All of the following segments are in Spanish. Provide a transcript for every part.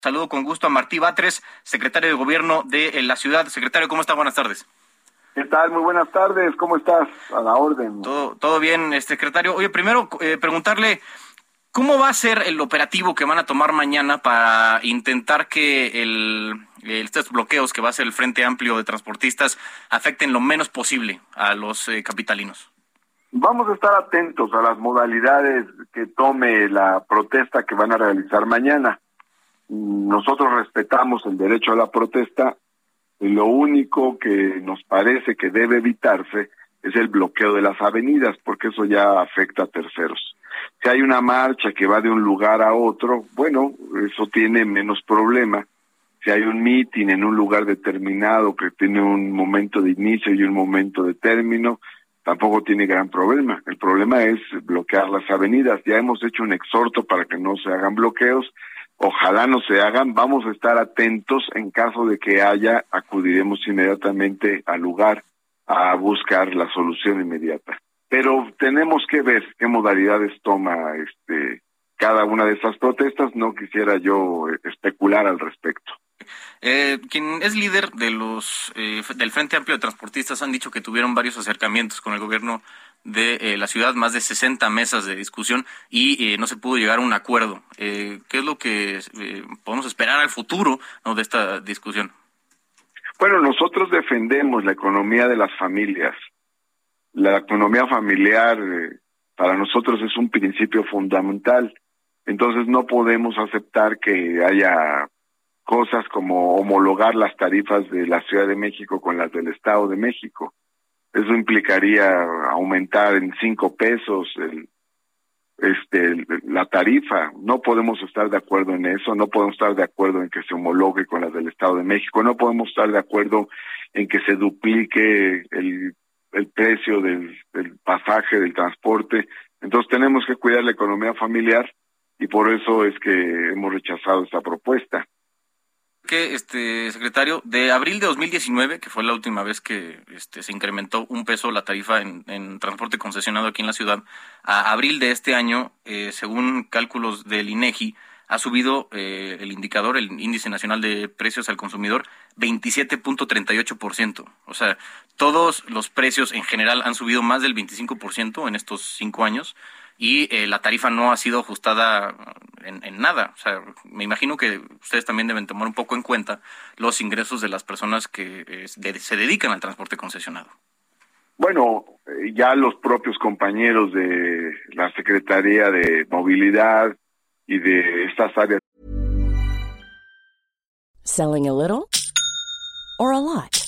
Saludo con gusto a Martí Batres, secretario de Gobierno de la ciudad. Secretario, ¿cómo está? Buenas tardes. ¿Qué tal? Muy buenas tardes. ¿Cómo estás? A la orden. Todo, todo bien, este, secretario. Oye, primero eh, preguntarle cómo va a ser el operativo que van a tomar mañana para intentar que el, estos bloqueos que va a ser el Frente Amplio de Transportistas afecten lo menos posible a los eh, capitalinos. Vamos a estar atentos a las modalidades que tome la protesta que van a realizar mañana. Nosotros respetamos el derecho a la protesta y lo único que nos parece que debe evitarse es el bloqueo de las avenidas, porque eso ya afecta a terceros. Si hay una marcha que va de un lugar a otro, bueno, eso tiene menos problema. Si hay un meeting en un lugar determinado que tiene un momento de inicio y un momento de término, tampoco tiene gran problema. El problema es bloquear las avenidas. Ya hemos hecho un exhorto para que no se hagan bloqueos Ojalá no se hagan, vamos a estar atentos en caso de que haya, acudiremos inmediatamente al lugar a buscar la solución inmediata. Pero tenemos que ver qué modalidades toma este cada una de esas protestas, no quisiera yo especular al respecto. Eh, quien es líder de los eh, del Frente Amplio de Transportistas han dicho que tuvieron varios acercamientos con el gobierno de eh, la ciudad, más de 60 mesas de discusión y no se pudo llegar a un acuerdo. ¿Qué es lo que podemos esperar al futuro de esta discusión? Bueno, nosotros defendemos la economía de las familias. La economía familiar para nosotros es un principio fundamental. Entonces no podemos aceptar que haya cosas como homologar las tarifas de la Ciudad de México con las del Estado de México. Eso implicaría aumentar en cinco pesos el, este, la tarifa. No podemos estar de acuerdo en eso, no podemos estar de acuerdo en que se homologue con las del Estado de México, no podemos estar de acuerdo en que se duplique el, precio del pasaje, del transporte. Entonces tenemos que cuidar la economía familiar y por eso es que hemos rechazado esta propuesta que, este secretario, de abril de 2019, que fue la última vez que este, se incrementó un peso la tarifa en, transporte concesionado aquí en la ciudad, a abril de este año, eh, según cálculos del INEGI, ha subido eh, el indicador, el índice nacional de precios al consumidor, 27.38%. O sea, todos los precios en general han subido más del 25% en estos cinco años y eh, la tarifa no ha sido ajustada en, nada. O sea, me imagino que ustedes también deben tomar un poco en cuenta los ingresos de las personas que eh, se dedican al transporte concesionado. Bueno, eh, ya los propios compañeros de la Secretaría de Movilidad y de estas áreas. Selling a little or a lot.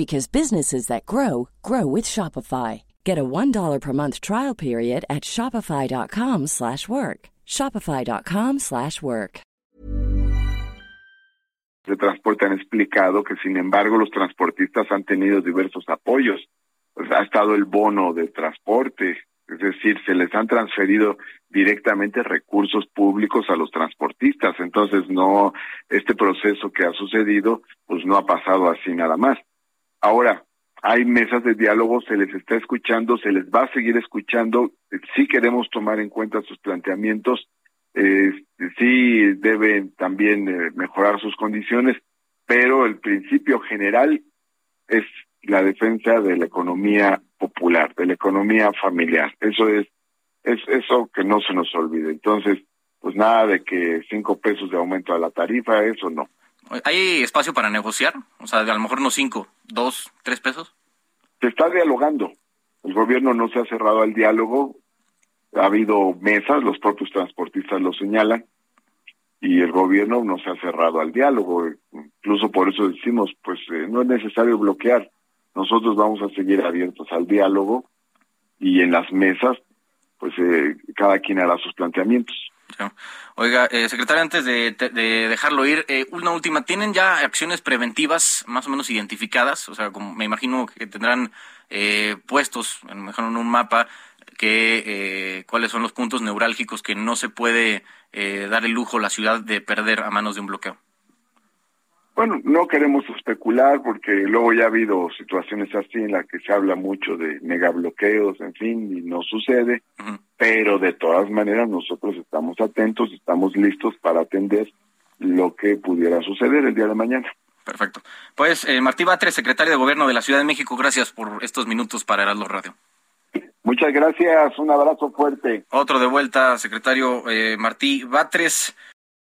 because businesses that grow grow with Shopify. Get a $1 per month trial period at shopify.com/work. shopify.com/work. De transporte han explicado que sin embargo los transportistas han tenido diversos apoyos. Pues ha estado el bono de transporte, es decir, se les han transferido directamente recursos públicos a los transportistas. Entonces, no, este proceso que ha sucedido, pues no ha pasado así nada más. Ahora, hay mesas de diálogo, se les está escuchando, se les va a seguir escuchando, sí queremos tomar en cuenta sus planteamientos, eh, sí deben también eh, mejorar sus condiciones, pero el principio general es la defensa de la economía popular, de la economía familiar. Eso es, es eso que no se nos olvide. Entonces, pues nada de que cinco pesos de aumento a la tarifa, eso no. ¿Hay espacio para negociar? O sea, a lo mejor no cinco, dos, tres pesos. Se está dialogando. El gobierno no se ha cerrado al diálogo. Ha habido mesas, los propios transportistas lo señalan, y el gobierno no se ha cerrado al diálogo. Incluso por eso decimos, pues eh, no es necesario bloquear. Nosotros vamos a seguir abiertos al diálogo y en las mesas, pues eh, cada quien hará sus planteamientos. Oiga, eh, secretario, antes de, dejarlo ir, eh, una última, ¿tienen ya acciones preventivas más o menos identificadas? O sea, como me imagino que tendrán eh, puestos, mejor en un mapa, que eh, cuáles son los puntos neurálgicos que no se puede dar el lujo la ciudad de perder a manos de un bloqueo. Bueno, no queremos especular porque luego ya ha habido situaciones así en las que se habla mucho de megabloqueos, en fin, y no sucede, pero de todas maneras nosotros estamos atentos, estamos listos para atender lo que pudiera suceder el día de mañana. Perfecto. Pues eh, Martí Batres, secretario de Gobierno de la Ciudad de México, gracias por estos minutos para Heraldo Radio. Muchas gracias, un abrazo fuerte. Otro de vuelta, secretario eh, Martí Batres.